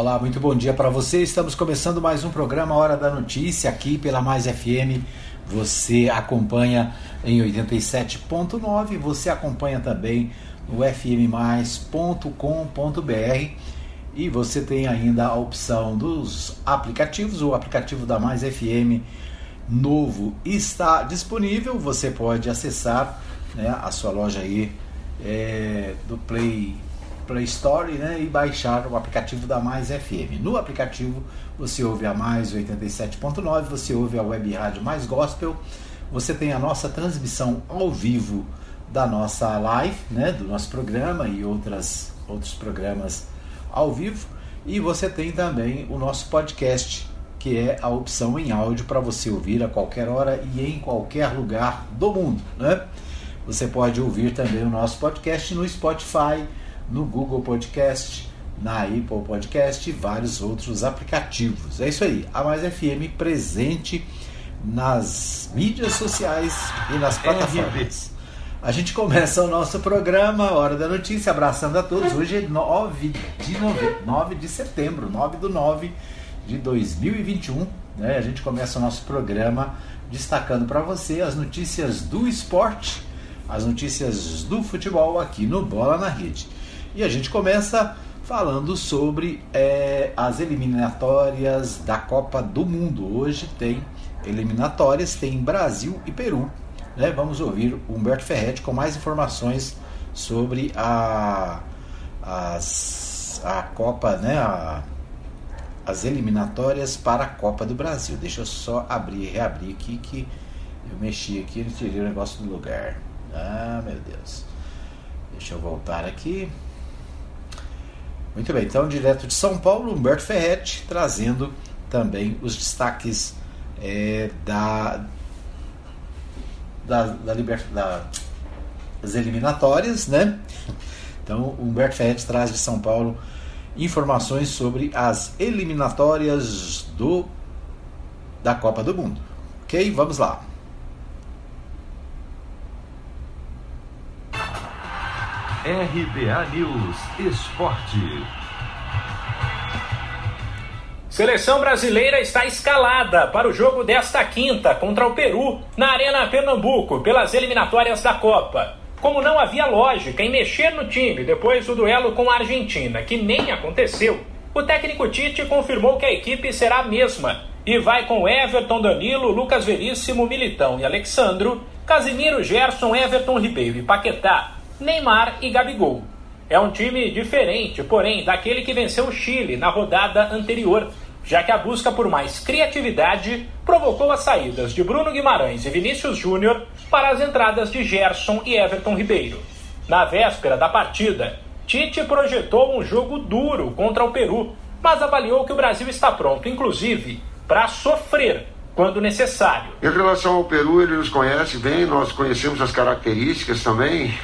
Olá, muito bom dia para você. Estamos começando mais um programa Hora da Notícia aqui pela Mais FM. Você acompanha em 87.9, você acompanha também no fmmais.com.br e você tem ainda a opção dos aplicativos. O aplicativo da Mais FM novo está disponível. Você pode acessar né, a sua loja aí é, do Play Play Store né, e baixar o aplicativo da Mais FM. No aplicativo você ouve a Mais 87.9, você ouve a web rádio Mais Gospel, você tem a nossa transmissão ao vivo da nossa live, né, do nosso programa e outras, outros programas ao vivo. E você tem também o nosso podcast, que é a opção em áudio para você ouvir a qualquer hora e em qualquer lugar do mundo. Né? Você pode ouvir também o nosso podcast no Spotify, no Google Podcast, na Apple Podcast e vários outros aplicativos. É isso aí, a Mais FM presente nas mídias sociais e nas plataformas. A gente começa o nosso programa Hora da Notícia, abraçando a todos. Hoje é 9 de, nove... 9 de setembro, 9 do 9 de 2021. Né? A gente começa o nosso programa destacando para você as notícias do esporte, as notícias do futebol aqui no Bola na Rede. E a gente começa falando sobre é, as eliminatórias da Copa do Mundo. Hoje tem eliminatórias, tem Brasil e Peru. Né? Vamos ouvir o Humberto Ferretti com mais informações sobre a, as, a Copa, né? A, as eliminatórias para a Copa do Brasil. Deixa eu só abrir, reabrir aqui que eu mexi aqui e tirei o negócio do lugar. Ah, meu Deus. Deixa eu voltar aqui. Muito bem, então direto de São Paulo, Humberto Ferretti trazendo também os destaques é, da, da, da, liber, da, das eliminatórias, né? Então, Humberto Ferretti traz de São Paulo informações sobre as eliminatórias do da Copa do Mundo. Ok? Vamos lá. RBA News Esporte. Seleção brasileira está escalada para o jogo desta quinta contra o Peru na Arena Pernambuco pelas eliminatórias da Copa. Como não havia lógica em mexer no time depois do duelo com a Argentina, que nem aconteceu, o técnico Tite confirmou que a equipe será a mesma e vai com Everton, Danilo, Lucas Veríssimo, Militão e Alexandro, Casimiro, Gerson, Everton Ribeiro e Paquetá Neymar e Gabigol. É um time diferente, porém, daquele que venceu o Chile na rodada anterior, já que a busca por mais criatividade provocou as saídas de Bruno Guimarães e Vinícius Júnior para as entradas de Gerson e Everton Ribeiro. Na véspera da partida, Tite projetou um jogo duro contra o Peru, mas avaliou que o Brasil está pronto, inclusive, para sofrer quando necessário. Em relação ao Peru, ele nos conhece bem, nós conhecemos as características também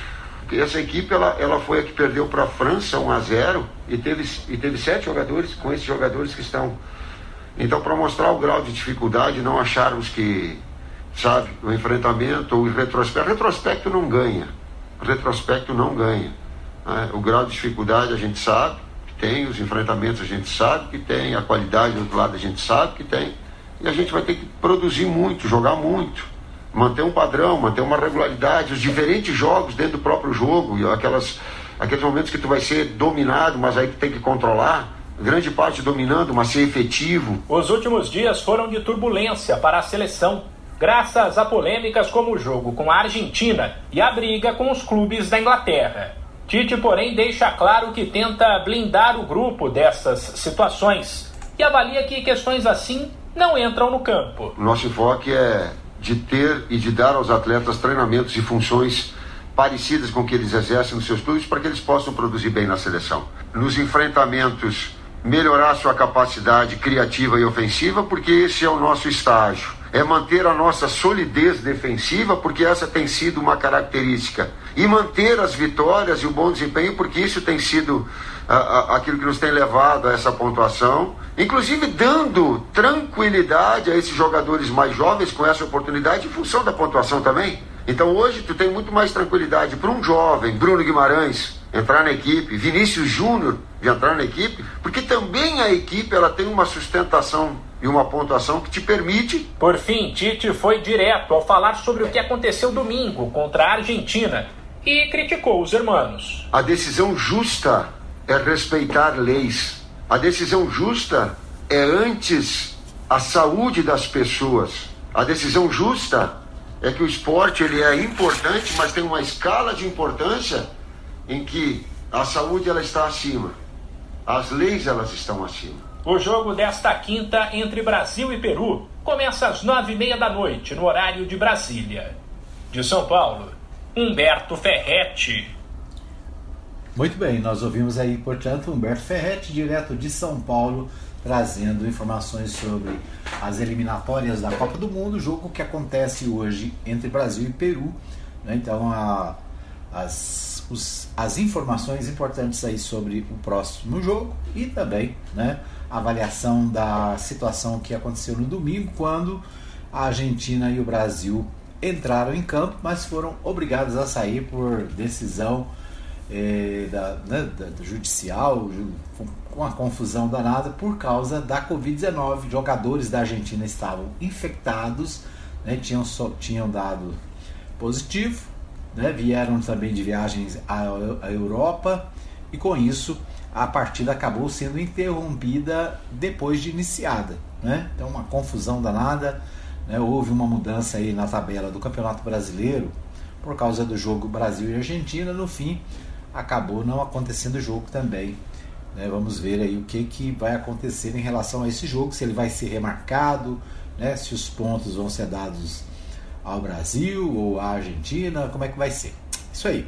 essa equipe ela, ela foi a que perdeu para a França 1 a 0 e teve, e teve sete jogadores com esses jogadores que estão. Então, para mostrar o grau de dificuldade, não acharmos que, sabe, o enfrentamento ou o retrospecto. Retrospecto não ganha. Retrospecto não ganha. Né? O grau de dificuldade a gente sabe que tem, os enfrentamentos a gente sabe que tem, a qualidade do outro lado a gente sabe que tem. E a gente vai ter que produzir muito, jogar muito manter um padrão, manter uma regularidade, os diferentes jogos dentro do próprio jogo, e aquelas, aqueles momentos que tu vai ser dominado, mas aí tu tem que controlar, grande parte dominando, mas ser efetivo. Os últimos dias foram de turbulência para a seleção, graças a polêmicas como o jogo com a Argentina e a briga com os clubes da Inglaterra. Tite, porém, deixa claro que tenta blindar o grupo dessas situações e avalia que questões assim não entram no campo. Nosso enfoque é de ter e de dar aos atletas treinamentos e funções parecidas com o que eles exercem nos seus clubes para que eles possam produzir bem na seleção. Nos enfrentamentos, melhorar sua capacidade criativa e ofensiva, porque esse é o nosso estágio. É manter a nossa solidez defensiva, porque essa tem sido uma característica. E manter as vitórias e o bom desempenho, porque isso tem sido aquilo que nos tem levado a essa pontuação, inclusive dando tranquilidade a esses jogadores mais jovens com essa oportunidade em função da pontuação também. Então hoje tu tem muito mais tranquilidade para um jovem, Bruno Guimarães, entrar na equipe, Vinícius Júnior de entrar na equipe, porque também a equipe ela tem uma sustentação e uma pontuação que te permite. Por fim, Tite foi direto ao falar sobre o que aconteceu domingo contra a Argentina e criticou os hermanos. A decisão justa é respeitar leis. A decisão justa é antes a saúde das pessoas. A decisão justa é que o esporte ele é importante, mas tem uma escala de importância em que a saúde ela está acima. As leis elas estão acima. O jogo desta quinta entre Brasil e Peru começa às nove e meia da noite, no horário de Brasília. De São Paulo, Humberto Ferretti. Muito bem, nós ouvimos aí, portanto, Humberto Ferretti, direto de São Paulo, trazendo informações sobre as eliminatórias da Copa do Mundo, jogo que acontece hoje entre Brasil e Peru. Né? Então, a, as, os, as informações importantes aí sobre o próximo jogo e também né, a avaliação da situação que aconteceu no domingo, quando a Argentina e o Brasil entraram em campo, mas foram obrigados a sair por decisão eh, da, né, da, judicial, com uma confusão danada por causa da Covid-19. Jogadores da Argentina estavam infectados, né, tinham, só, tinham dado positivo, né, vieram também de viagens à, à Europa e com isso a partida acabou sendo interrompida depois de iniciada. Né? Então, uma confusão danada. Né? Houve uma mudança aí na tabela do Campeonato Brasileiro por causa do jogo Brasil e Argentina. No fim, acabou não acontecendo o jogo também né? Vamos ver aí o que, que vai acontecer em relação a esse jogo, se ele vai ser remarcado, né? se os pontos vão ser dados ao Brasil ou à Argentina, como é que vai ser. Isso aí.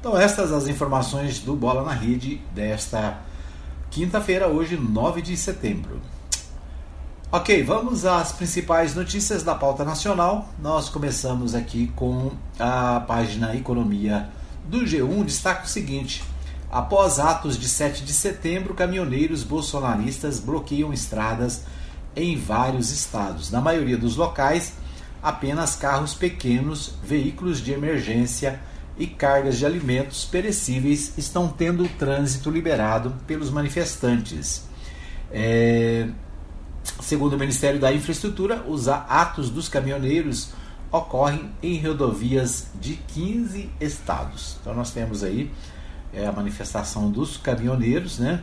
Então estas as informações do Bola na Rede desta quinta-feira, hoje 9 de setembro. Ok, vamos às principais notícias da pauta nacional. Nós começamos aqui com a página Economia do G1. Destaca o seguinte: Após atos de 7 de setembro, caminhoneiros bolsonaristas bloqueiam estradas em vários estados. Na maioria dos locais, apenas carros pequenos, veículos de emergência e cargas de alimentos perecíveis estão tendo o trânsito liberado pelos manifestantes. É... Segundo o Ministério da Infraestrutura, os atos dos caminhoneiros ocorrem em rodovias de 15 estados. Então nós temos aí é a manifestação dos caminhoneiros, né?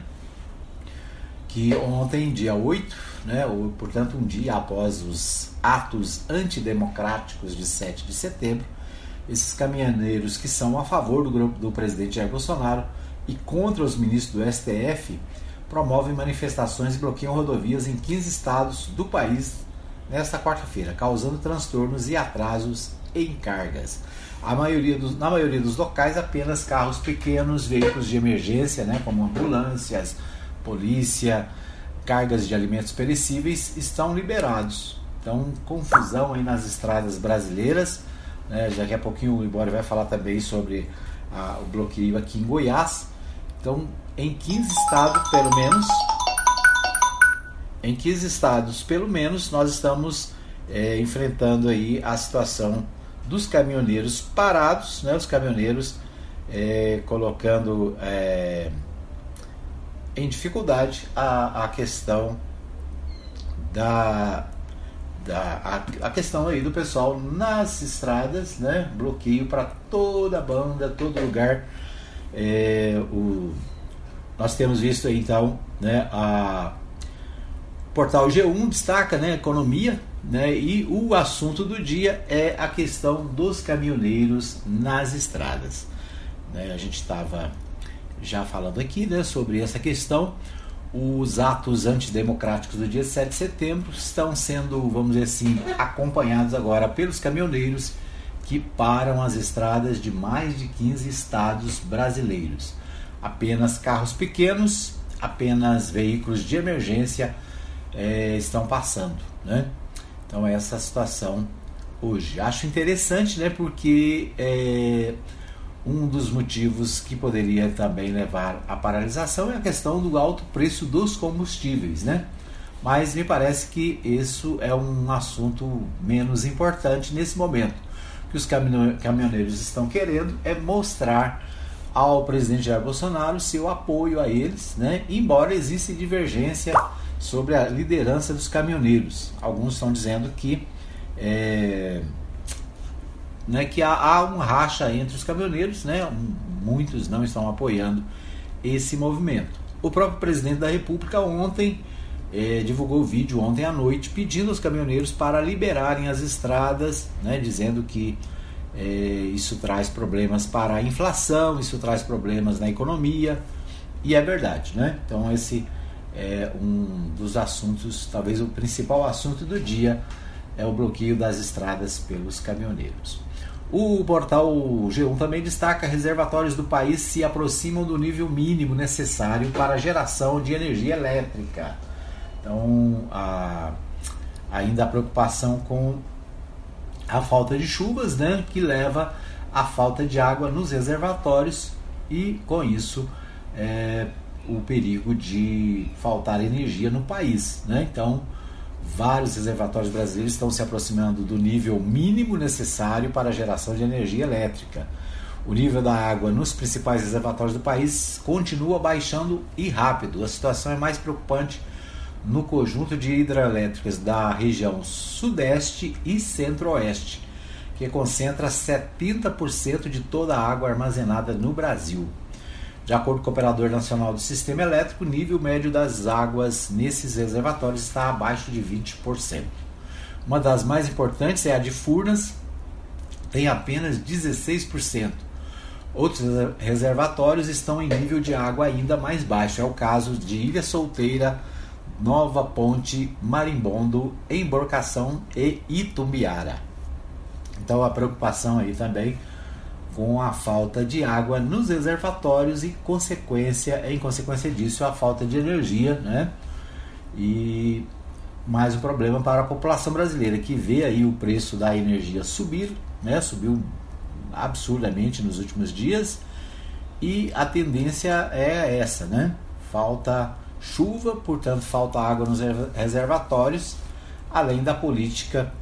Que ontem, dia 8, né, ou, portanto, um dia após os atos antidemocráticos de 7 de setembro, esses caminhoneiros que são a favor do grupo do presidente Jair Bolsonaro e contra os ministros do STF promovem manifestações e bloqueiam rodovias em 15 estados do país nesta quarta-feira, causando transtornos e atrasos em cargas. Maioria dos, na maioria dos locais, apenas carros pequenos, veículos de emergência, né, como ambulâncias, polícia, cargas de alimentos perecíveis, estão liberados. Então, confusão aí nas estradas brasileiras. Né, daqui a pouquinho o Ibori vai falar também sobre a, o bloqueio aqui em Goiás. Então, em 15 estados, pelo menos, em 15 estados, pelo menos, nós estamos é, enfrentando aí a situação dos caminhoneiros parados, né, os caminhoneiros é, colocando é, em dificuldade a, a questão da, da a, a, questão aí do pessoal nas estradas, né, bloqueio para toda banda, todo lugar. É, o, nós temos visto aí então, né, a portal G1 destaca, né, economia né? E o assunto do dia é a questão dos caminhoneiros nas estradas. Né? A gente estava já falando aqui né, sobre essa questão. Os atos antidemocráticos do dia 7 de setembro estão sendo, vamos dizer assim, acompanhados agora pelos caminhoneiros que param as estradas de mais de 15 estados brasileiros. Apenas carros pequenos, apenas veículos de emergência é, estão passando. Né? Então essa situação hoje. Acho interessante, né? Porque é, um dos motivos que poderia também levar à paralisação é a questão do alto preço dos combustíveis, né? Mas me parece que isso é um assunto menos importante nesse momento. O que os caminhoneiros estão querendo é mostrar ao presidente Jair Bolsonaro seu apoio a eles, né? embora exista divergência sobre a liderança dos caminhoneiros. Alguns estão dizendo que, é, né, que há, há um racha entre os caminhoneiros, né? muitos não estão apoiando esse movimento. O próprio presidente da República ontem é, divulgou o vídeo ontem à noite pedindo aos caminhoneiros para liberarem as estradas, né, dizendo que é, isso traz problemas para a inflação, isso traz problemas na economia, e é verdade, né? Então esse é um dos assuntos, talvez o principal assunto do dia é o bloqueio das estradas pelos caminhoneiros. O portal G1 também destaca reservatórios do país se aproximam do nível mínimo necessário para a geração de energia elétrica. Então, a, ainda a preocupação com a falta de chuvas, né, que leva à falta de água nos reservatórios e, com isso, é, o perigo de faltar energia no país. Né? Então, vários reservatórios brasileiros estão se aproximando do nível mínimo necessário para a geração de energia elétrica. O nível da água nos principais reservatórios do país continua baixando e rápido. A situação é mais preocupante no conjunto de hidrelétricas da região Sudeste e Centro-Oeste, que concentra 70% de toda a água armazenada no Brasil. De acordo com o Operador Nacional do Sistema Elétrico, o nível médio das águas nesses reservatórios está abaixo de 20%. Uma das mais importantes é a de Furnas, tem apenas 16%. Outros reservatórios estão em nível de água ainda mais baixo. É o caso de Ilha Solteira, Nova Ponte, Marimbondo, Emborcação e Itumbiara. Então a preocupação aí também com a falta de água nos reservatórios e consequência, em consequência disso a falta de energia, né? E mais um problema para a população brasileira que vê aí o preço da energia subir, né? Subiu absurdamente nos últimos dias e a tendência é essa, né? Falta chuva, portanto falta água nos reservatórios, além da política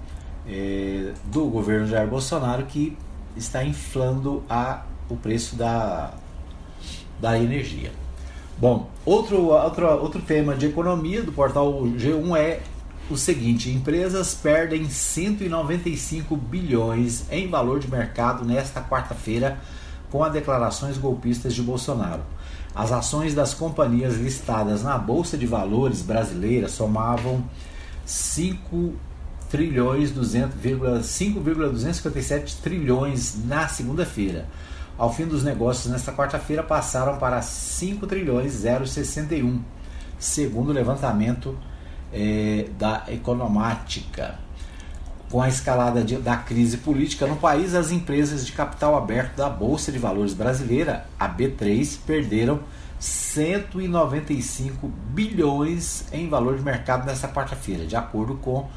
eh, do governo Jair Bolsonaro que está inflando a, o preço da, da energia. Bom, outro, outro, outro tema de economia do portal G1 é o seguinte: empresas perdem 195 bilhões em valor de mercado nesta quarta-feira com as declarações golpistas de Bolsonaro. As ações das companhias listadas na Bolsa de Valores brasileira somavam 5 trilhões 5,257 trilhões na segunda-feira. Ao fim dos negócios nesta quarta-feira passaram para 5 trilhões 061, segundo o levantamento eh, da Economática. Com a escalada de, da crise política no país, as empresas de capital aberto da Bolsa de Valores brasileira, a B3, perderam 195 bilhões em valor de mercado nesta quarta-feira, de acordo com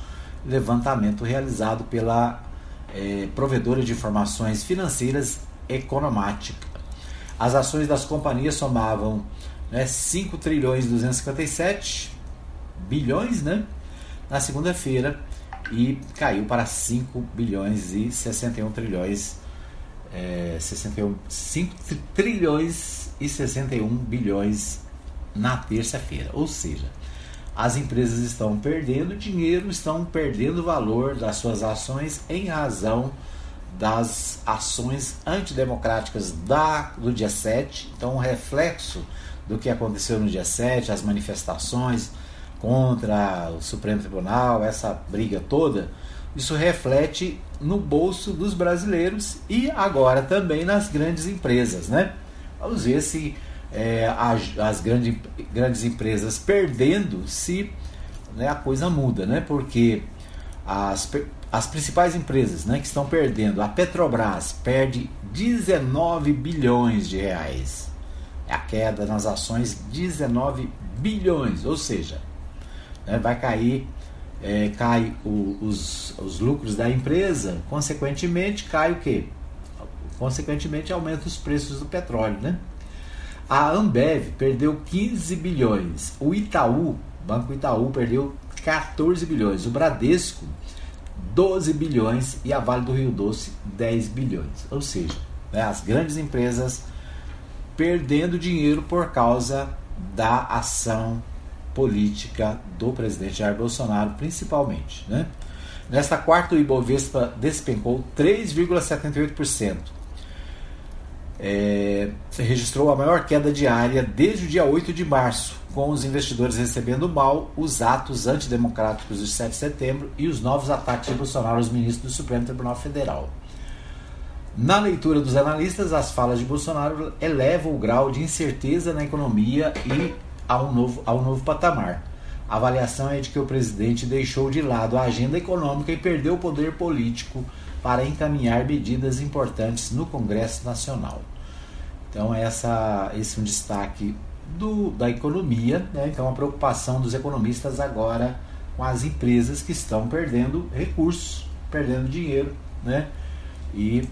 levantamento realizado pela é, provedora de informações financeiras Economática. As ações das companhias somavam né, 5 trilhões 257 bilhões né, na segunda-feira e caiu para 5 bilhões e 61 trilhões é, 61, 5 trilhões e 61 bilhões na terça-feira. Ou seja, as empresas estão perdendo dinheiro, estão perdendo valor das suas ações em razão das ações antidemocráticas da, do dia 7. Então, um reflexo do que aconteceu no dia 7, as manifestações contra o Supremo Tribunal, essa briga toda, isso reflete no bolso dos brasileiros e agora também nas grandes empresas, né? Vamos ver se é, as, as grande, grandes empresas perdendo, se né, a coisa muda, né? Porque as, as principais empresas né, que estão perdendo, a Petrobras perde 19 bilhões de reais. É a queda nas ações 19 bilhões, ou seja, né, vai cair, é, cai o, os, os lucros da empresa, consequentemente cai o quê? Consequentemente aumenta os preços do petróleo, né? A Ambev perdeu 15 bilhões. O Itaú, Banco Itaú, perdeu 14 bilhões. O Bradesco, 12 bilhões. E a Vale do Rio Doce, 10 bilhões. Ou seja, né, as grandes empresas perdendo dinheiro por causa da ação política do presidente Jair Bolsonaro, principalmente. Né? Nesta quarta, o Ibovespa despencou 3,78%. É, registrou a maior queda diária desde o dia 8 de março, com os investidores recebendo mal os atos antidemocráticos de 7 de setembro e os novos ataques de Bolsonaro aos ministros do Supremo Tribunal Federal. Na leitura dos analistas, as falas de Bolsonaro elevam o grau de incerteza na economia e a um novo, a um novo patamar. A avaliação é de que o presidente deixou de lado a agenda econômica e perdeu o poder político para encaminhar medidas importantes no Congresso Nacional. Então, essa, esse é um destaque do, da economia, né? então a preocupação dos economistas agora com as empresas que estão perdendo recursos, perdendo dinheiro, né? E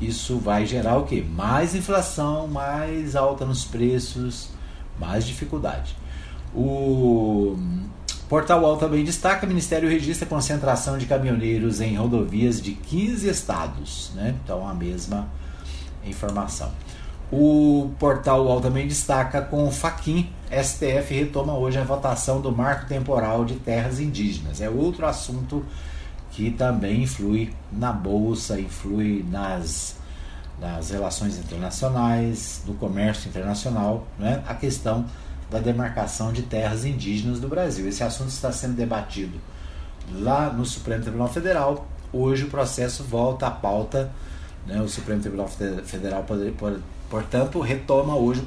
isso vai gerar o que? Mais inflação, mais alta nos preços, mais dificuldade. O Portal UOL também destaca: o Ministério registra concentração de caminhoneiros em rodovias de 15 estados. Né? Então, a mesma informação. O Portal UOL também destaca com o Faquin, STF retoma hoje a votação do marco temporal de terras indígenas. É outro assunto que também influi na bolsa, influi nas, nas relações internacionais, no comércio internacional, né? a questão da demarcação de terras indígenas do Brasil. Esse assunto está sendo debatido lá no Supremo Tribunal Federal. Hoje o processo volta à pauta. Né? O Supremo Tribunal Federal, portanto, retoma hoje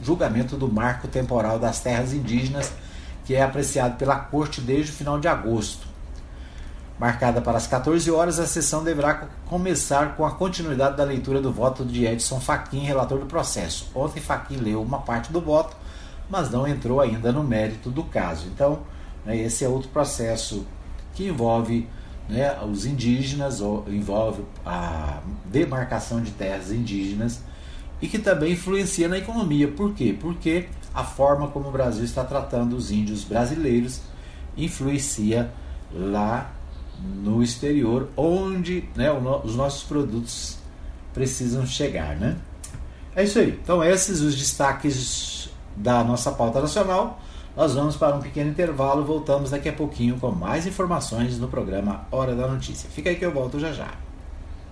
o julgamento do marco temporal das terras indígenas, que é apreciado pela Corte desde o final de agosto. Marcada para as 14 horas, a sessão deverá começar com a continuidade da leitura do voto de Edson Fachin, relator do processo. Ontem, Fachin leu uma parte do voto mas não entrou ainda no mérito do caso. Então, né, esse é outro processo que envolve né, os indígenas, ou envolve a demarcação de terras indígenas e que também influencia na economia. Por quê? Porque a forma como o Brasil está tratando os índios brasileiros influencia lá no exterior, onde né, os nossos produtos precisam chegar. Né? É isso aí. Então, esses os destaques da nossa pauta nacional. Nós vamos para um pequeno intervalo, voltamos daqui a pouquinho com mais informações no programa Hora da Notícia. Fica aí que eu volto já já.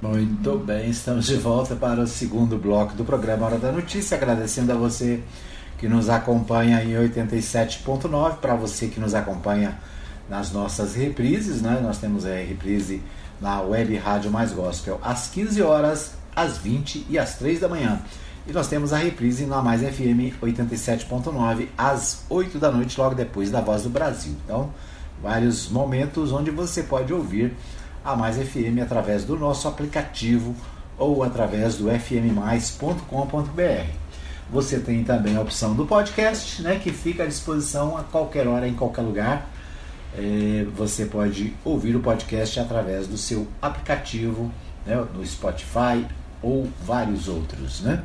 Muito bem, estamos de volta para o segundo bloco do programa Hora da Notícia, agradecendo a você que nos acompanha em 87.9, para você que nos acompanha nas nossas reprises, né? Nós temos a reprise na Web Rádio Mais Gospel às 15 horas, às 20 e às 3 da manhã. E nós temos a reprise na Mais FM 87.9 às 8 da noite, logo depois da Voz do Brasil. Então, vários momentos onde você pode ouvir a Mais FM através do nosso aplicativo ou através do fmmais.com.br. Você tem também a opção do podcast, né, que fica à disposição a qualquer hora, em qualquer lugar. É, você pode ouvir o podcast através do seu aplicativo, né, no Spotify ou vários outros, né?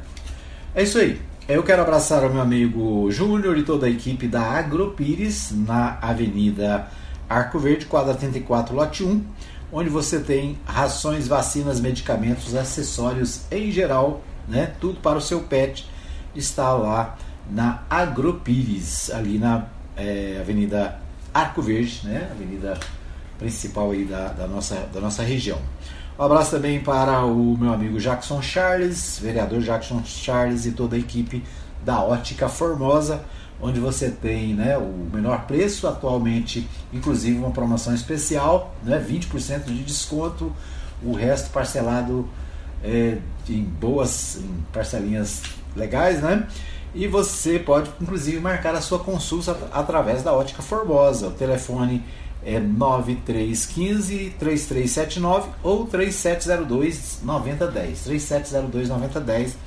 É isso aí. Eu quero abraçar o meu amigo Júnior e toda a equipe da Agropires na Avenida Arco Verde, quadra 34, lote 1, onde você tem rações, vacinas, medicamentos, acessórios em geral, né? Tudo para o seu pet está lá na Agropires, ali na é, Avenida Arco Verde, né? Avenida principal aí da, da, nossa, da nossa região. Um abraço também para o meu amigo Jackson Charles, vereador Jackson Charles e toda a equipe da Ótica Formosa, onde você tem né, o menor preço atualmente, inclusive uma promoção especial, né, 20% de desconto, o resto parcelado é, em boas em parcelinhas legais, né? E você pode inclusive marcar a sua consulta através da Ótica Formosa. O telefone é 9315 3379 ou 3702 9010. 3702 9010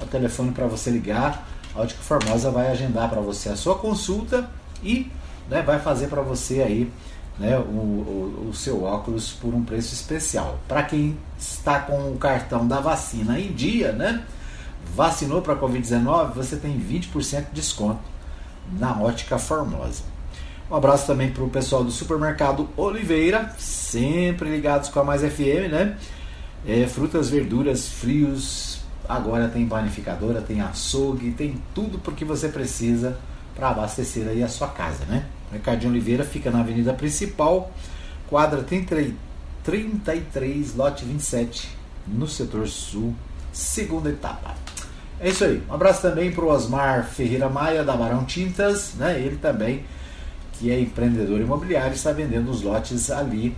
é o telefone para você ligar. A Ótica Formosa vai agendar para você a sua consulta e né, vai fazer para você aí né, o, o, o, seu óculos por um preço especial. Para quem está com o cartão da vacina em dia, né, vacinou para a Covid-19, você tem 20% de desconto na Ótica Formosa. Um abraço também para o pessoal do supermercado Oliveira, sempre ligados com a Mais FM, né? É, frutas, verduras, frios, agora tem panificadora, tem açougue, tem tudo porque você precisa para abastecer aí a sua casa, né? O Mercadinho Oliveira fica na avenida principal, quadra 33, lote 27, no setor sul, segunda etapa. É isso aí. Um abraço também para o Osmar Ferreira Maia, da Barão Tintas, né? Ele também, que é empreendedor imobiliário, está vendendo os lotes ali,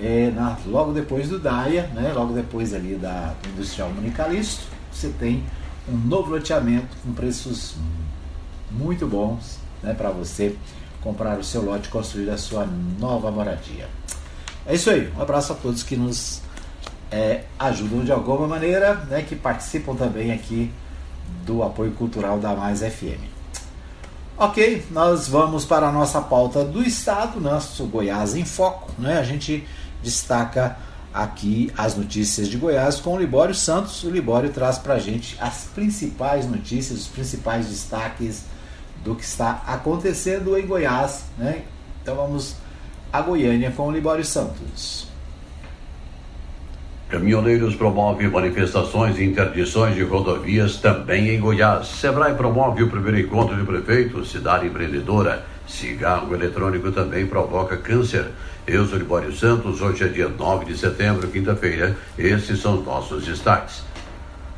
é, na, logo depois do DAIA, né? Logo depois ali da Industrial Municalisto, você tem um novo loteamento com preços muito bons, né? Para você comprar o seu lote e construir a sua nova moradia. É isso aí. Um abraço a todos que nos é, ajudam de alguma maneira, né? Que participam também aqui do apoio cultural da Mais FM. Ok, nós vamos para a nossa pauta do Estado, nosso Goiás em Foco. Né? A gente destaca aqui as notícias de Goiás com o Libório Santos. O Libório traz para a gente as principais notícias, os principais destaques do que está acontecendo em Goiás. Né? Então vamos a Goiânia com o Libório Santos. Caminhoneiros promove manifestações e interdições de rodovias também em Goiás. Sebrae promove o primeiro encontro de prefeitos, cidade empreendedora. Cigarro eletrônico também provoca câncer. Eu sou Libório Santos, hoje é dia 9 de setembro, quinta-feira. Esses são os nossos destaques.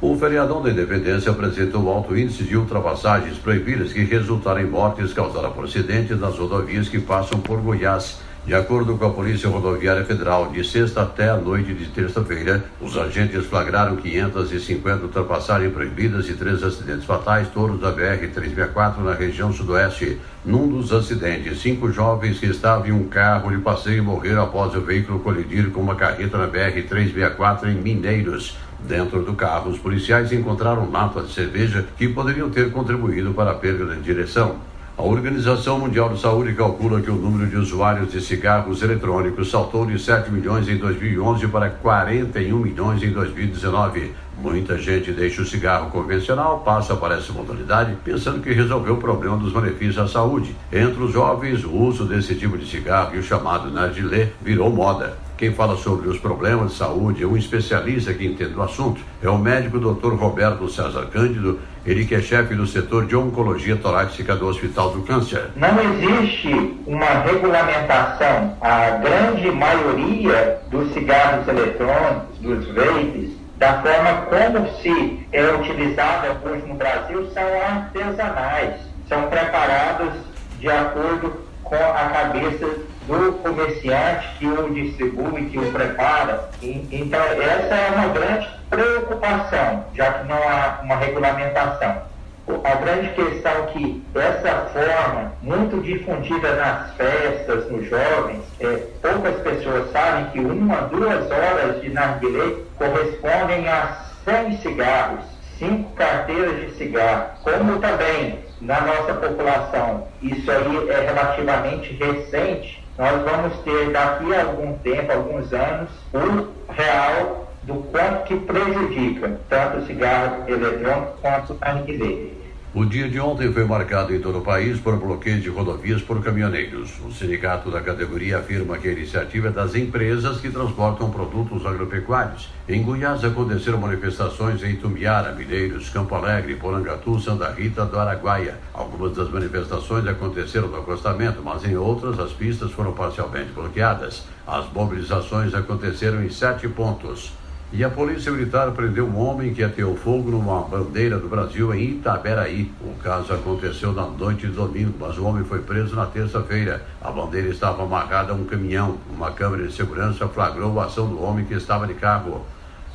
O feriadão da Independência apresentou alto índice de ultrapassagens proibidas que resultaram em mortes causadas por acidentes nas rodovias que passam por Goiás. De acordo com a Polícia Rodoviária Federal, de sexta até a noite de terça-feira, os agentes flagraram 550 ultrapassagens proibidas e três acidentes fatais, todos da BR-364 na região sudoeste. Num dos acidentes, cinco jovens que estavam em um carro de passeio morreram após o veículo colidir com uma carreta na BR-364 em Mineiros. Dentro do carro, os policiais encontraram latas de cerveja que poderiam ter contribuído para a perda de direção. A Organização Mundial de Saúde calcula que o número de usuários de cigarros eletrônicos saltou de 7 milhões em 2011 para 41 milhões em 2019. Muita gente deixa o cigarro convencional, passa para essa modalidade, pensando que resolveu o problema dos benefícios à saúde. Entre os jovens, o uso desse tipo de cigarro e o chamado nargilé virou moda. Quem fala sobre os problemas de saúde é um especialista que entende o assunto. É o médico Dr. Roberto César Cândido, ele que é chefe do setor de oncologia torácica do Hospital do Câncer. Não existe uma regulamentação. A grande maioria dos cigarros eletrônicos, dos vapes, da forma como se é utilizada hoje no Brasil, são artesanais. São preparados de acordo com a cabeça do comerciante que o distribui, que o prepara. Então, essa é uma grande preocupação, já que não há uma regulamentação. A grande questão é que essa forma, muito difundida nas festas, nos jovens, é, poucas pessoas sabem que uma, duas horas de narguilé correspondem a 100 cigarros, cinco carteiras de cigarro, como também na nossa população isso aí é relativamente recente, nós vamos ter daqui a algum tempo, alguns anos, o real do quanto que prejudica tanto o cigarro eletrônico quanto a narguilé. O dia de ontem foi marcado em todo o país por bloqueio de rodovias por caminhoneiros. O sindicato da categoria afirma que a iniciativa é das empresas que transportam produtos agropecuários. Em Goiás aconteceram manifestações em Tumbiara, Mineiros, Campo Alegre, Porangatu, Santa Rita do Araguaia. Algumas das manifestações aconteceram no acostamento, mas em outras as pistas foram parcialmente bloqueadas. As mobilizações aconteceram em sete pontos. E a Polícia Militar prendeu um homem que ateou fogo numa bandeira do Brasil em Itaberaí. O caso aconteceu na noite de domingo, mas o homem foi preso na terça-feira. A bandeira estava amarrada a um caminhão. Uma câmera de segurança flagrou a ação do homem que estava de carro.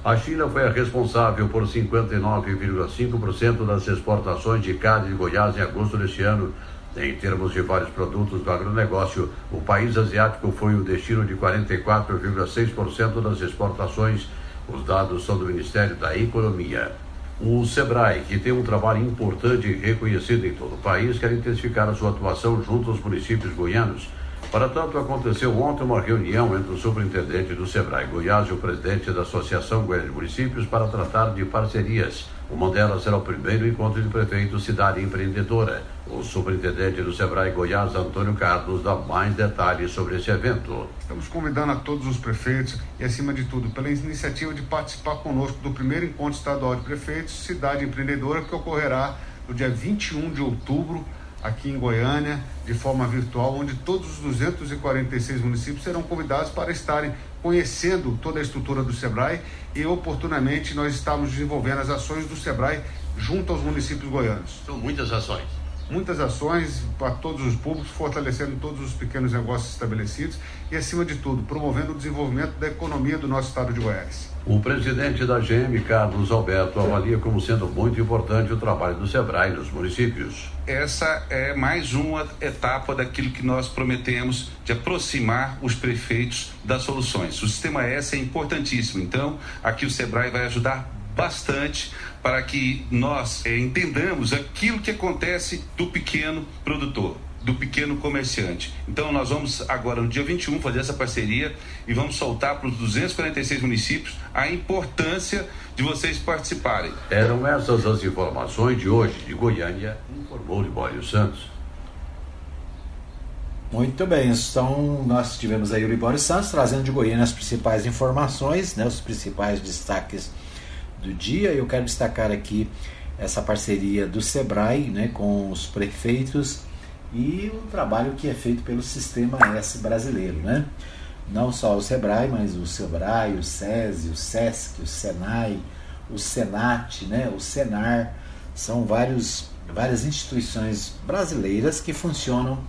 A China foi a responsável por 59,5% das exportações de carne de Goiás em agosto deste ano. Em termos de vários produtos do agronegócio, o país asiático foi o destino de 44,6% das exportações os dados são do Ministério da Economia. O SEBRAE, que tem um trabalho importante e reconhecido em todo o país, quer intensificar a sua atuação junto aos municípios goianos. Para tanto, aconteceu ontem uma reunião entre o superintendente do SEBRAE Goiás e o presidente da Associação Goiânia de Municípios para tratar de parcerias. Uma delas será o primeiro encontro de prefeito Cidade Empreendedora. O superintendente do SEBRAE Goiás, Antônio Carlos, dá mais detalhes sobre esse evento. Estamos convidando a todos os prefeitos e, acima de tudo, pela iniciativa de participar conosco do primeiro encontro estadual de prefeitos Cidade Empreendedora, que ocorrerá no dia 21 de outubro aqui em Goiânia, de forma virtual, onde todos os 246 municípios serão convidados para estarem conhecendo toda a estrutura do SEBRAE e, oportunamente, nós estamos desenvolvendo as ações do SEBRAE junto aos municípios goianos. São muitas ações muitas ações para todos os públicos, fortalecendo todos os pequenos negócios estabelecidos e, acima de tudo, promovendo o desenvolvimento da economia do nosso estado de Goiás. O presidente da GM, Carlos Alberto, avalia como sendo muito importante o trabalho do SEBRAE nos municípios. Essa é mais uma etapa daquilo que nós prometemos de aproximar os prefeitos das soluções. O sistema S é importantíssimo, então aqui o SEBRAE vai ajudar bastante para que nós é, entendamos aquilo que acontece do pequeno produtor do pequeno comerciante. Então nós vamos agora no dia 21 fazer essa parceria e vamos soltar para os 246 municípios a importância de vocês participarem. Eram essas as informações de hoje de Goiânia, informou Libório Santos. Muito bem, então nós tivemos aí o Libório Santos trazendo de Goiânia as principais informações, né, os principais destaques do dia. Eu quero destacar aqui essa parceria do SEBRAE né, com os prefeitos e o trabalho que é feito pelo Sistema S brasileiro. Né? Não só o SEBRAE, mas o SEBRAE, o SESI, o SESC, o SENAI, o SENAT, né, o SENAR. São vários, várias instituições brasileiras que funcionam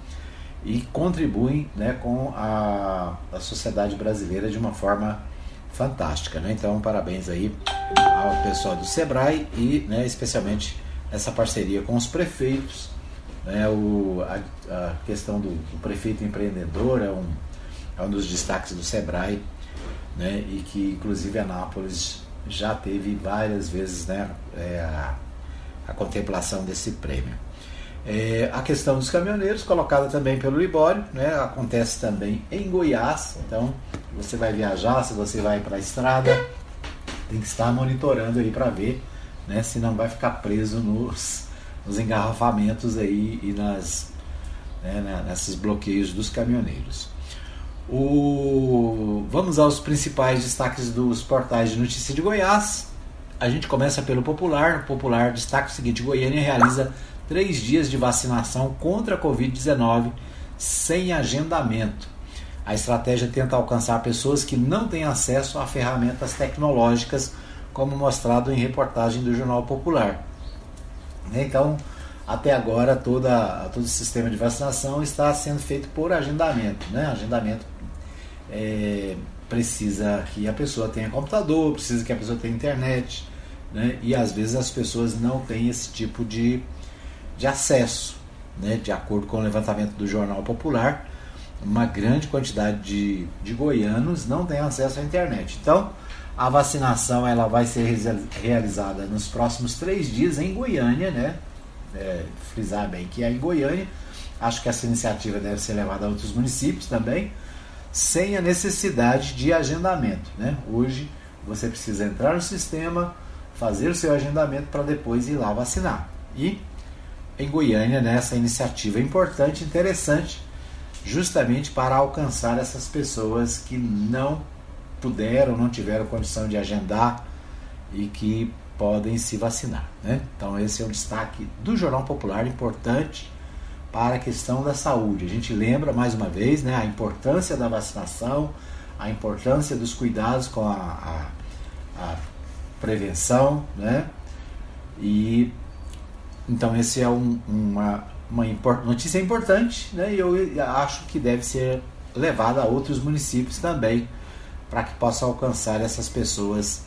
e contribuem né, com a, a sociedade brasileira de uma forma fantástica. Né? Então, parabéns aí ao pessoal do Sebrae e né, especialmente essa parceria com os prefeitos. Né, o, a, a questão do, do, prefeito empreendedor é um, é um dos destaques do Sebrae né, e que inclusive Anápolis já teve várias vezes né, é, a, a contemplação desse prêmio. É, a questão dos caminhoneiros, colocada também pelo Libório, né, acontece também em Goiás. Então, você vai viajar, se você vai para a estrada, tem que estar monitorando aí para ver né, se não vai ficar preso nos, nos engarrafamentos aí e nas, né, né nesses bloqueios dos caminhoneiros. O, vamos aos principais destaques dos portais de notícia de Goiás. A gente começa pelo Popular. O Popular destaca o seguinte: Goiânia realiza três dias de vacinação contra a Covid-19 sem agendamento. A estratégia tenta alcançar pessoas que não têm acesso a ferramentas tecnológicas, como mostrado em reportagem do Jornal Popular. Então, até agora, toda, todo o sistema de vacinação está sendo feito por agendamento. Né? Agendamento é, precisa que a pessoa tenha computador, precisa que a pessoa tenha internet, né? e às vezes as pessoas não têm esse tipo de de acesso. Né? De acordo com o levantamento do Jornal Popular, uma grande quantidade de, de goianos não tem acesso à internet. Então, a vacinação ela vai ser realizada nos próximos três dias em Goiânia, né? É, frisar bem que é em Goiânia. Acho que essa iniciativa deve ser levada a outros municípios também, sem a necessidade de agendamento. Né? Hoje você precisa entrar no sistema, fazer o seu agendamento para depois ir lá vacinar. E em Goiânia nessa iniciativa importante, interessante, justamente para alcançar essas pessoas que não puderam, não tiveram condição de agendar e que podem se vacinar. Né? Então, esse é um destaque do Jornal Popular importante para a questão da saúde. A gente lembra mais uma vez né, a importância da vacinação, a importância dos cuidados com a, a, a prevenção, né? E então, esse é um, uma, uma notícia importante né, e eu acho que deve ser levada a outros municípios também para que possa alcançar essas pessoas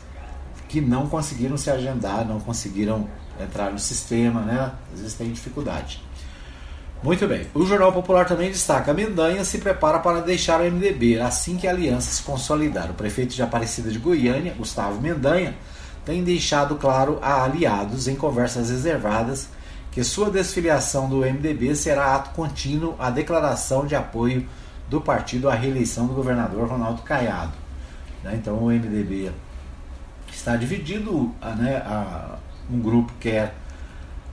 que não conseguiram se agendar, não conseguiram entrar no sistema, né? Às vezes tem dificuldade. Muito bem. O Jornal Popular também destaca: Mendanha se prepara para deixar o MDB assim que a aliança se consolidar. O prefeito de Aparecida de Goiânia, Gustavo Mendanha, tem deixado claro a aliados em conversas reservadas que sua desfiliação do MDB será ato contínuo à declaração de apoio do partido à reeleição do governador Ronaldo Caiado. Né? Então o MDB está dividido, né, a, um grupo quer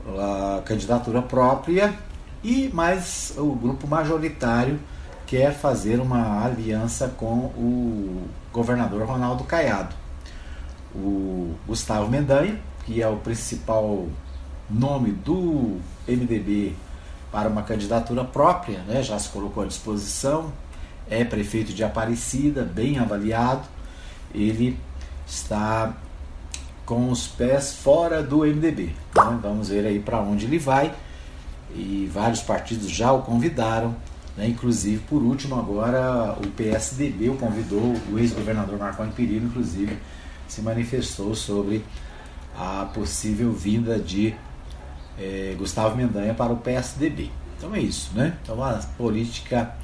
a candidatura própria e mais o grupo majoritário quer fazer uma aliança com o governador Ronaldo Caiado. O Gustavo Mendanha, que é o principal nome do MDB para uma candidatura própria, né, já se colocou à disposição, é prefeito de Aparecida, bem avaliado. Ele está com os pés fora do MDB. Né? Vamos ver aí para onde ele vai. E vários partidos já o convidaram. Né? Inclusive, por último, agora o PSDB o convidou, o ex-governador Marconi Perillo, inclusive, se manifestou sobre a possível vinda de é, Gustavo Mendanha para o PSDB. Então é isso, né? Então a política,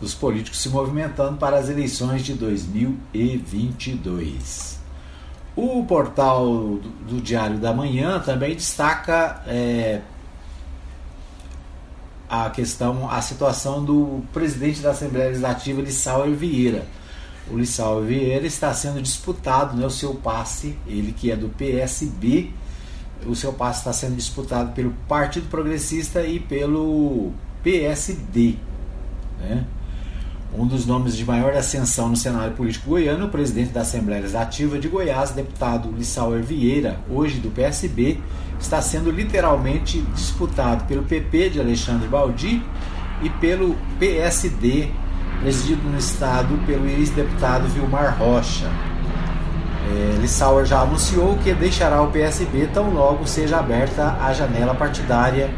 os políticos se movimentando para as eleições de 2022. O portal do, do Diário da Manhã também destaca é, a questão, a situação do presidente da Assembleia Legislativa, Lissauer Vieira. O Lissauer Vieira está sendo disputado, né, o seu passe, ele que é do PSB, o seu passe está sendo disputado pelo Partido Progressista e pelo PSD. Né? Um dos nomes de maior ascensão no cenário político goiano, o presidente da Assembleia Legislativa de Goiás, deputado Lissauer Vieira, hoje do PSB, está sendo literalmente disputado pelo PP de Alexandre Baldi e pelo PSD, presidido no estado pelo ex-deputado Vilmar Rocha. É, Lissauer já anunciou que deixará o PSB tão logo seja aberta a janela partidária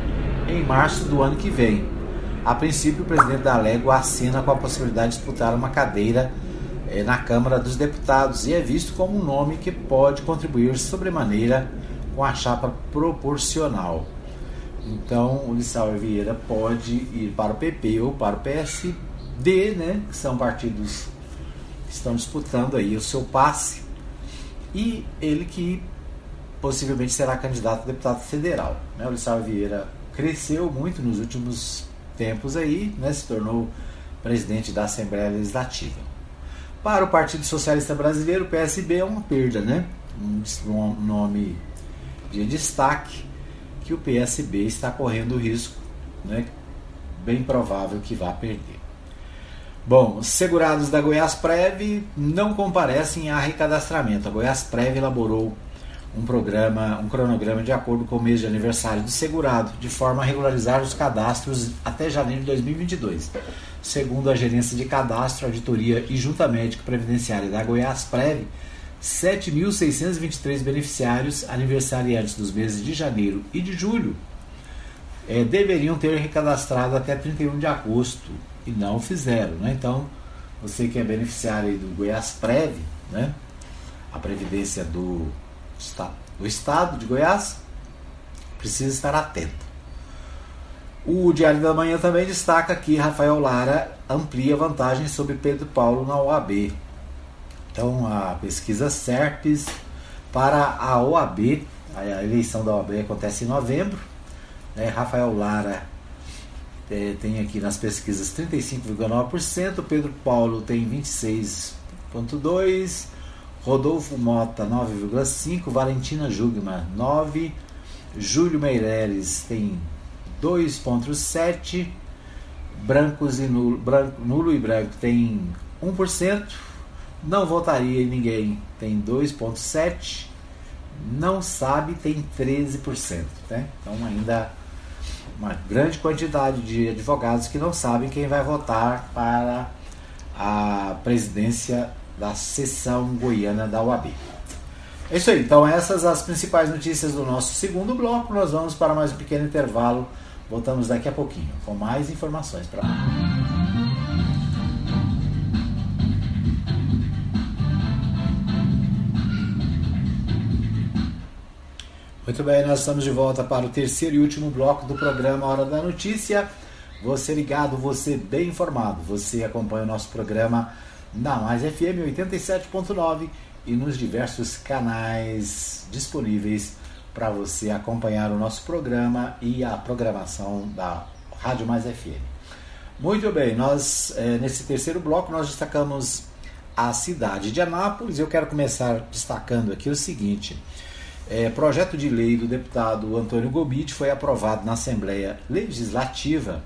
em março do ano que vem. A princípio, o presidente da Alego assina com a possibilidade de disputar uma cadeira é, na Câmara dos Deputados e é visto como um nome que pode contribuir sobremaneira com a chapa proporcional. Então, o Lissauer Vieira pode ir para o PP ou para o PSD, né, que são partidos que estão disputando aí o seu passe e ele que possivelmente será candidato a deputado federal. Né? O Lissau Vieira cresceu muito nos últimos tempos aí, né? se tornou presidente da Assembleia Legislativa. Para o Partido Socialista Brasileiro, o PSB é uma perda, né? Um nome de destaque que o PSB está correndo risco, né? Bem provável que vá perder. Bom, os segurados da Goiás Prev não comparecem a recadastramento. A Goiás Prev elaborou um programa, um cronograma de acordo com o mês de aniversário do segurado, de forma a regularizar os cadastros até janeiro de 2022. Segundo a Gerência de Cadastro, Auditoria e Junta Médica Previdenciária da Goiás Prev, 7.623 beneficiários aniversariantes dos meses de janeiro e de julho é, deveriam ter recadastrado até 31 de agosto e não fizeram. Né? Então, você que é beneficiário do Goiás Prev, né? a Previdência do, do Estado de Goiás, precisa estar atento. O Diário da Manhã também destaca que Rafael Lara amplia vantagens sobre Pedro Paulo na OAB. Então, a pesquisa SERPES para a OAB, a eleição da OAB acontece em novembro. Né? Rafael Lara é, tem aqui nas pesquisas 35,9%, Pedro Paulo tem 26,2%, Rodolfo Mota 9,5%, Valentina Jugma 9%, Júlio Meireles tem 2,7%, brancos e nulo, branco, nulo e branco tem 1%, não votaria em ninguém tem 2,7%, não sabe tem 13%. Né? Então ainda uma grande quantidade de advogados que não sabem quem vai votar para a presidência da sessão goiana da UAB. É isso aí, então essas as principais notícias do nosso segundo bloco. Nós vamos para mais um pequeno intervalo. Voltamos daqui a pouquinho com mais informações para Muito bem, nós estamos de volta para o terceiro e último bloco do programa Hora da Notícia. Você ligado, você bem informado. Você acompanha o nosso programa na Mais FM 87.9 e nos diversos canais disponíveis para você acompanhar o nosso programa e a programação da Rádio Mais FM. Muito bem, nós é, nesse terceiro bloco nós destacamos a cidade de Anápolis. Eu quero começar destacando aqui o seguinte: é, projeto de lei do deputado Antônio Gomit foi aprovado na Assembleia Legislativa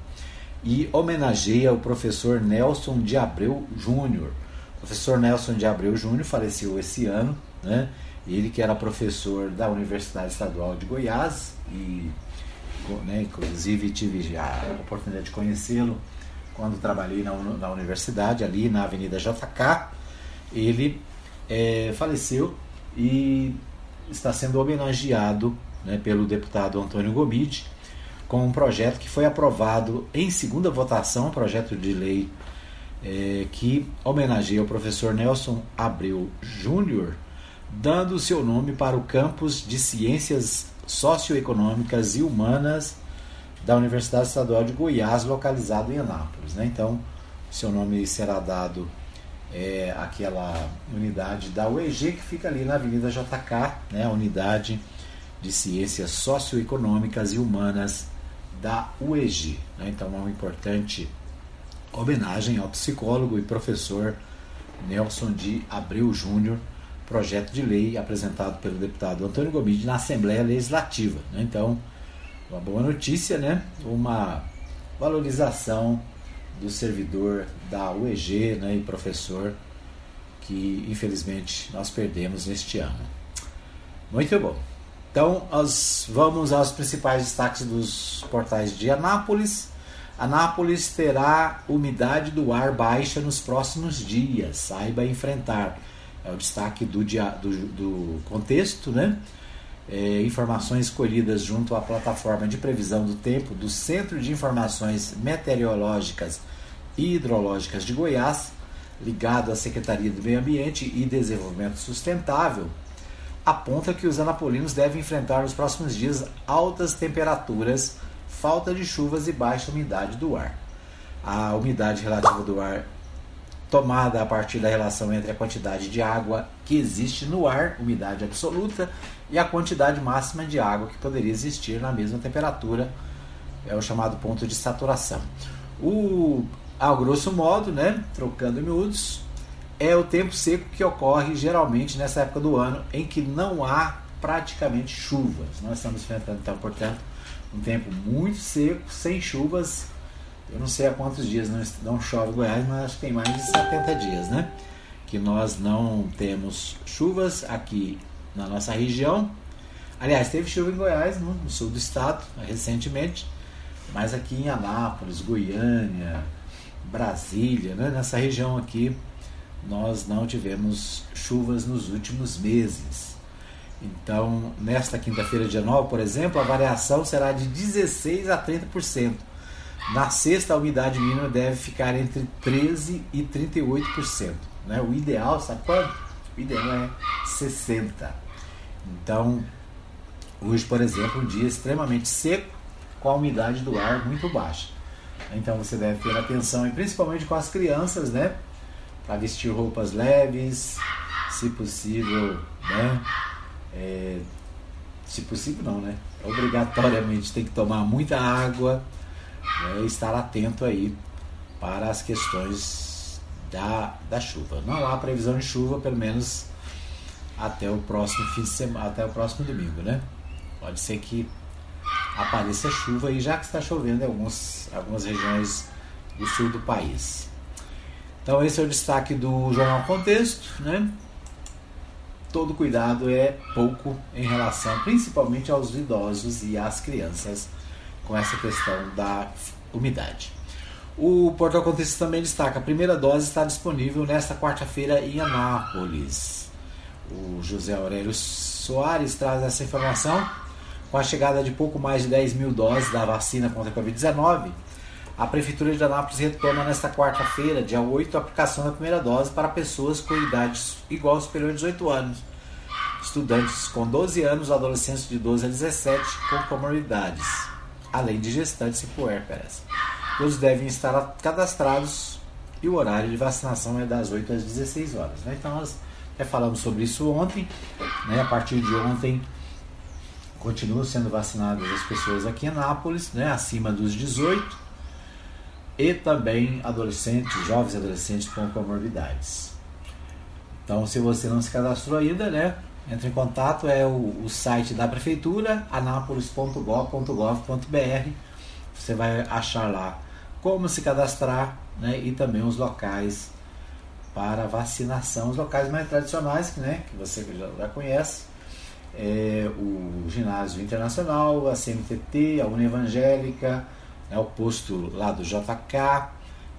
e homenageia o professor Nelson de Abreu Júnior. O professor Nelson de Abreu Júnior faleceu esse ano, né? Ele que era professor da Universidade Estadual de Goiás e, né, inclusive tive a oportunidade de conhecê-lo quando trabalhei na, na, universidade ali na Avenida JK. Ele é, faleceu e está sendo homenageado né, pelo deputado Antônio Gomide com um projeto que foi aprovado em segunda votação, um projeto de lei é, que homenageia o professor Nelson Abreu Júnior, dando seu nome para o campus de Ciências Socioeconômicas e Humanas da Universidade Estadual de Goiás, localizado em Anápolis. Né? Então, seu nome será dado é, àquela unidade da UEG que fica ali na Avenida JK, né? a unidade de Ciências Socioeconômicas e Humanas da UEG. Né? Então, é uma importante homenagem ao psicólogo e professor Nelson de Abreu Júnior, projeto de lei apresentado pelo deputado Antônio Gomide na Assembleia Legislativa. Né? Então, uma boa notícia, né? uma valorização do servidor da UEG né? e professor que infelizmente nós perdemos neste ano. Muito bom. Então, nós vamos aos principais destaques dos portais de Anápolis. Anápolis terá umidade do ar baixa nos próximos dias. Saiba enfrentar. É o destaque do, dia, do, do contexto, né? É, informações escolhidas junto à plataforma de previsão do tempo do Centro de Informações Meteorológicas e Hidrológicas de Goiás, ligado à Secretaria do Meio Ambiente e Desenvolvimento Sustentável, aponta que os anapolinos devem enfrentar nos próximos dias altas temperaturas falta de chuvas e baixa umidade do ar. A umidade relativa do ar, tomada a partir da relação entre a quantidade de água que existe no ar, umidade absoluta, e a quantidade máxima de água que poderia existir na mesma temperatura, é o chamado ponto de saturação. O, ao grosso modo, né, trocando miúdos, é o tempo seco que ocorre geralmente nessa época do ano em que não há praticamente chuvas. Nós estamos enfrentando, então, portanto, um tempo muito seco, sem chuvas. Eu não sei há quantos dias não, não chove em Goiás, mas acho que tem mais de 70 dias, né? Que nós não temos chuvas aqui na nossa região. Aliás, teve chuva em Goiás, no, sul do estado, recentemente, mas aqui em Anápolis, Goiânia, Brasília, né? nessa região aqui, nós não tivemos chuvas nos últimos meses. Então, nesta quinta-feira, dia 9, por exemplo, a variação será de 16% a 30%. Na sexta, a umidade mínima deve ficar entre 13% e 38%. Né? O ideal, sabe quanto? O ideal é 60%. Então, hoje, por exemplo, um dia extremamente seco, com a umidade do ar muito baixa. Então, você deve ter atenção, e principalmente com as crianças, né? Para vestir roupas leves, se possível, né? É, se possível não, né? Obrigatoriamente tem que tomar muita água né, e estar atento aí para as questões da, da chuva. Não há previsão de chuva, pelo menos até o próximo fim de semana, até o próximo domingo, né? Pode ser que apareça chuva e já que está chovendo em alguns, algumas regiões do sul do país. Então esse é o destaque do Jornal Contexto, né? todo cuidado é pouco em relação principalmente aos idosos e às crianças com essa questão da umidade. O Portal Contexto também destaca: a primeira dose está disponível nesta quarta-feira em Anápolis. O José Aurélio Soares traz essa informação. Com a chegada de pouco mais de 10 mil doses da vacina contra a Covid-19, a Prefeitura de Anápolis retoma nesta quarta-feira, dia 8, a aplicação da primeira dose para pessoas com idade igual ou superior a 18 anos, estudantes com 12 anos, adolescentes de 12 a 17 com comorbidades, além de gestantes e puérperas. Todos devem estar cadastrados e o horário de vacinação é das 8 às 16 horas. Né? Então nós até falamos sobre isso ontem, né? a partir de ontem continuam sendo vacinadas as pessoas aqui em Anápolis, né? acima dos 18 e também adolescentes, jovens e adolescentes com comorbidades. Então, se você não se cadastrou ainda, né, entre em contato, é o, o site da prefeitura, anápolis.gov.br. Você vai achar lá como se cadastrar né, e também os locais para vacinação, os locais mais tradicionais né, que você já, já conhece, é o Ginásio Internacional, a CMTT, a Unevangélica, né, o posto lá do JK,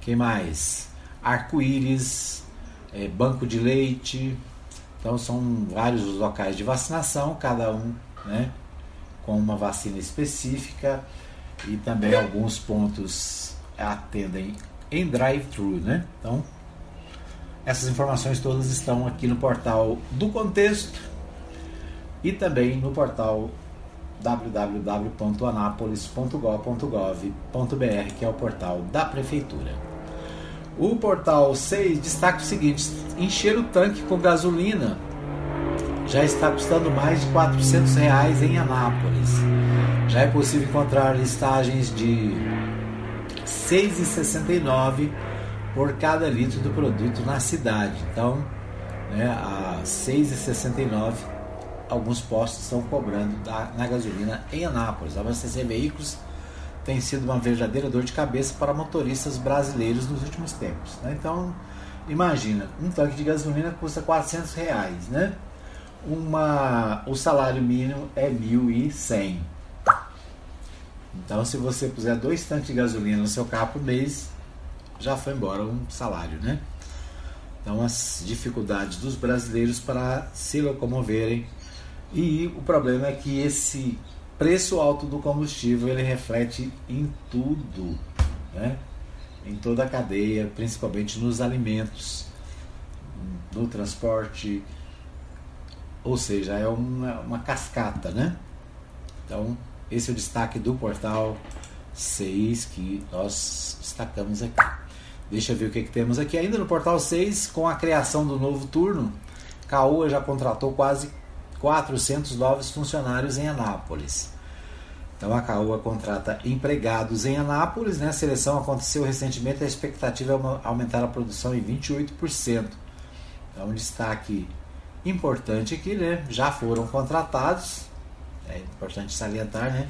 quem mais? Arco-Íris, é, Banco de Leite, então são vários os locais de vacinação, cada um né, com uma vacina específica e também alguns pontos atendem em drive-thru, né? Então essas informações todas estão aqui no portal do Contexto e também no portal www.anápolis.gov.br, que é o portal da prefeitura. O portal 6 destaca o seguinte: encher o tanque com gasolina já está custando mais de 400 reais em Anápolis. Já é possível encontrar listagens de 6,69 por cada litro do produto na cidade. Então, né, a 6,69 alguns postos estão cobrando da, na gasolina em Anápolis. Abastecer veículos tem sido uma verdadeira dor de cabeça para motoristas brasileiros nos últimos tempos. Né? Então, imagina, um tanque de gasolina custa 400 reais, né? Uma, o salário mínimo é 1.100. Então, se você puser dois tanques de gasolina no seu carro por mês, já foi embora um salário, né? Então as dificuldades dos brasileiros para se locomoverem e o problema é que esse preço alto do combustível ele reflete em tudo, né? Em toda a cadeia, principalmente nos alimentos, no transporte, ou seja, é uma, uma cascata, né? Então esse é o destaque do portal 6 que nós destacamos aqui. Deixa eu ver o que, que temos aqui ainda no portal 6, com a criação do novo turno. Caoa já contratou quase 400 novos funcionários em Anápolis. Então a Caoa contrata empregados em Anápolis, né? A seleção aconteceu recentemente, a expectativa é aumentar a produção em 28%. Então um destaque importante aqui, né? Já foram contratados, é importante salientar, né?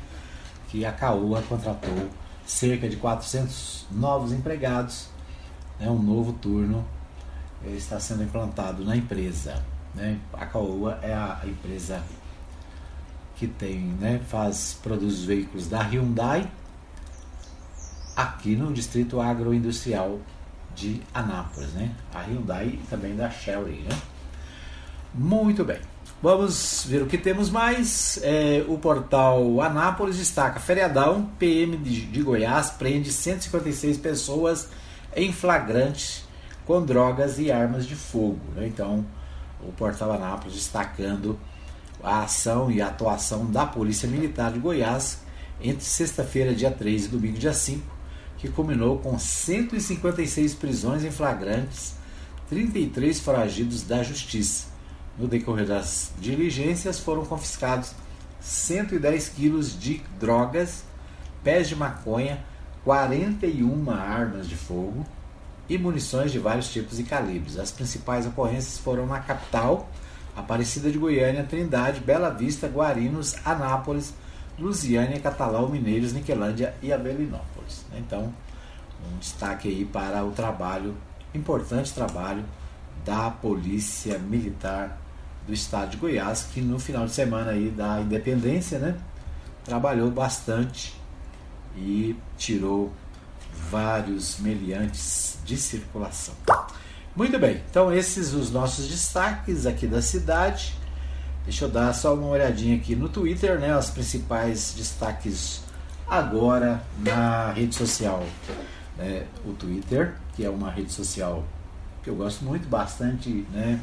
Que a Caoa contratou cerca de 400 novos empregados né, um novo turno está sendo implantado na empresa. Né? A Caoa é a empresa que tem, né, faz, produz os veículos da Hyundai aqui no distrito agroindustrial de Anápolis, né? A Hyundai e também da Shelly, né? Muito bem. Vamos ver o que temos mais. É, o portal Anápolis destaca: feriadão, PM de, de Goiás prende 156 pessoas em flagrante com drogas e armas de fogo. Né? Então, o Portal Anápolis destacando a ação e a atuação da Polícia Militar de Goiás entre sexta-feira, dia 3 e domingo, dia 5, que culminou com 156 prisões em flagrantes, 33 foragidos da Justiça. No decorrer das diligências foram confiscados 110 quilos de drogas, pés de maconha, 41 armas de fogo e munições de vários tipos e calibres. As principais ocorrências foram na capital, Aparecida de Goiânia, Trindade, Bela Vista, Guarinos, Anápolis, Lusiânia, Catalão, Mineiros, Niquelândia e Abelinópolis. Então, um destaque aí para o trabalho, importante trabalho da Polícia Militar do Estado de Goiás, que no final de semana aí da independência, né, trabalhou bastante e tirou vários meliantes de circulação. Muito bem, então esses os nossos destaques aqui da cidade. Deixa eu dar só uma olhadinha aqui no Twitter, né? Os principais destaques agora na rede social. Né? O Twitter, que é uma rede social que eu gosto muito, bastante né?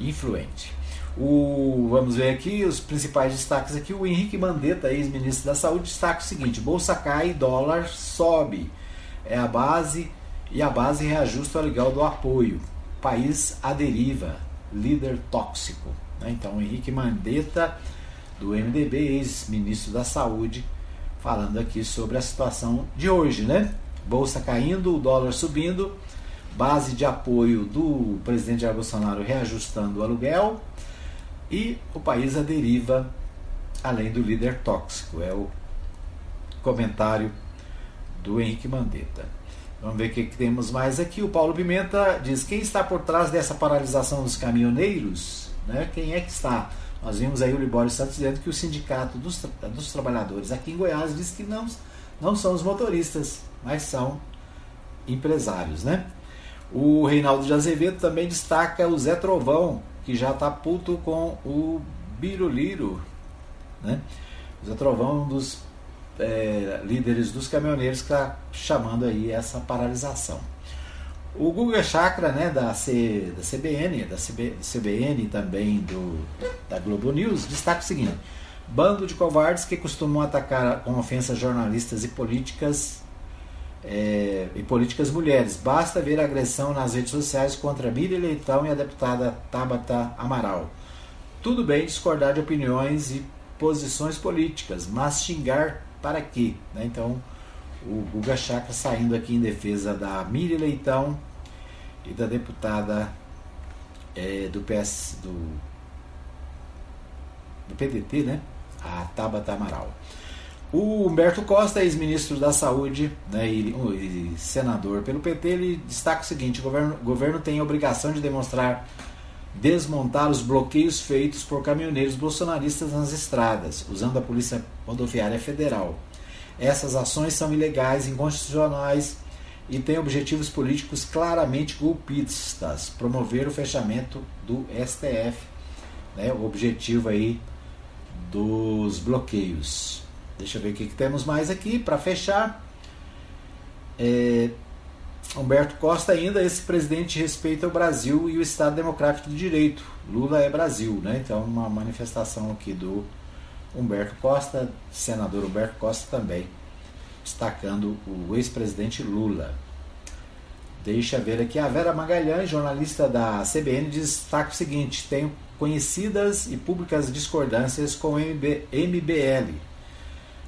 influente. O, vamos ver aqui os principais destaques aqui. O Henrique Mandetta, ex-ministro da Saúde, destaca o seguinte: bolsa cai, dólar sobe. É a base e a base reajusta o legal do apoio. País à deriva, líder tóxico. Né? Então, Henrique Mandetta, do MDB, ex-ministro da Saúde, falando aqui sobre a situação de hoje, né? Bolsa caindo, o dólar subindo, base de apoio do presidente Jair Bolsonaro reajustando o aluguel e o país à deriva, além do líder tóxico. É o comentário do Henrique Mandetta. Vamos ver o que, temos mais aqui. O Paulo Pimenta diz: quem está por trás dessa paralisação dos caminhoneiros? Né? Quem é que está? Nós vimos aí o Libório Santos dizendo que o sindicato dos, dos trabalhadores aqui em Goiás diz que não, não são os motoristas, mas são empresários, né? O Reinaldo de Azevedo também destaca o Zé Trovão, que já está puto com o Biruliro, né? O Zé Trovão, um dos é, líderes dos caminhoneiros, que está chamando aí essa paralisação. O Guga Chakra, né, da, C, da CBN, da CB, CBN também do, da Globo News, destaca o seguinte: bando de covardes que costumam atacar com ofensas jornalistas e políticas é, e políticas mulheres. Basta ver a agressão nas redes sociais contra Miriam Leitão e a deputada Tabata Amaral. Tudo bem discordar de opiniões e posições políticas, mas xingar para quê? Né? Então, o Guga Chakra saindo aqui em defesa da Miriam Leitão e da deputada é, do PS do, do PDT, né? A Tabata Amaral. O Humberto Costa, ex-ministro da Saúde né, e, e, senador pelo PT, ele destaca o seguinte: o governo, o governo tem a obrigação de demonstrar desmontar os bloqueios feitos por caminhoneiros bolsonaristas nas estradas, usando a Polícia Rodoviária Federal. Essas ações são ilegais, inconstitucionais e têm objetivos políticos claramente golpistas, promover o fechamento do STF, né, o objetivo aí dos bloqueios. Deixa eu ver o que, que temos mais aqui para fechar. É, Humberto Costa ainda, esse presidente respeita o Brasil e o Estado Democrático de Direito. Lula é Brasil, né? Então uma manifestação aqui do Humberto Costa, senador Humberto Costa também, destacando o ex-presidente Lula. Deixa ver aqui a Vera Magalhães, jornalista da CBN, destaca o seguinte: tenho conhecidas e públicas discordâncias com o MBL,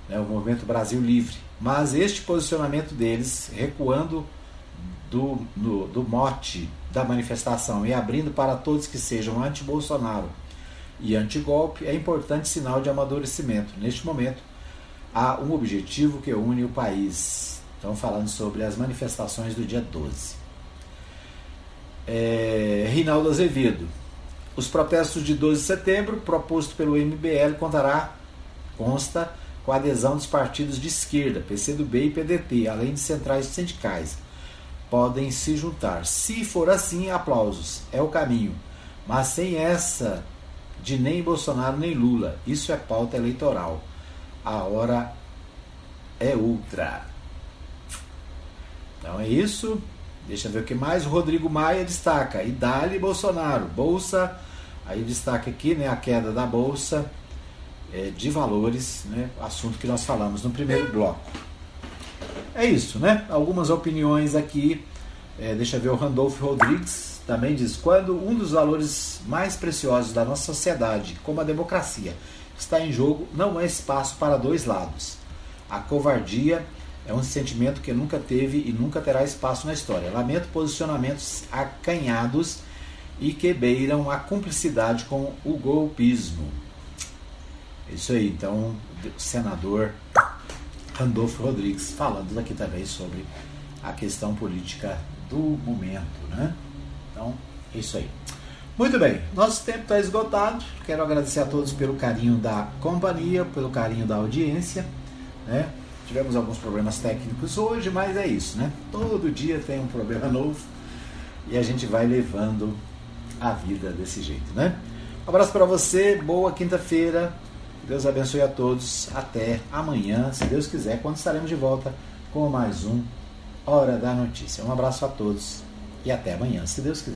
né, o Movimento Brasil Livre, mas este posicionamento deles, recuando do, no, do mote da manifestação e abrindo para todos que sejam anti-Bolsonaro e anti-golpe, é importante sinal de amadurecimento. Neste momento, há um objetivo que une o país. Estamos falando sobre as manifestações do dia 12. É, Rinaldo Azevedo. Os protestos de 12 de setembro, proposto pelo MBL, contará, consta, com a adesão dos partidos de esquerda, PCdoB e PDT, além de centrais sindicais podem se juntar. Se for assim, aplausos, é o caminho. Mas sem essa de nem Bolsonaro nem Lula, isso é pauta eleitoral. A hora é outra. Então é isso. Deixa eu ver o que mais. O Rodrigo Maia destaca. E dali Bolsonaro. Bolsa. Aí destaca aqui né, a queda da Bolsa é, de Valores, né, assunto que nós falamos no primeiro bloco. É isso, né? Algumas opiniões aqui. É, deixa eu ver o Randolph Rodrigues também diz: quando um dos valores mais preciosos da nossa sociedade, como a democracia, está em jogo, não há espaço para dois lados. A covardia é um sentimento que nunca teve e nunca terá espaço na história. Lamento posicionamentos acanhados e que beiram a cumplicidade com o golpismo. Isso aí, então, senador Randolfo Rodrigues, falando aqui também sobre a questão política do momento, né? Então, é isso aí. Muito bem, nosso tempo está esgotado. Quero agradecer a todos pelo carinho da companhia, pelo carinho da audiência, né? Tivemos alguns problemas técnicos hoje, mas é isso, né? Todo dia tem um problema novo e a gente vai levando a vida desse jeito, né? Um abraço para você, boa quinta-feira. Deus abençoe a todos. Até amanhã, se Deus quiser, quando estaremos de volta com mais um Hora da Notícia. Um abraço a todos e até amanhã, se Deus quiser.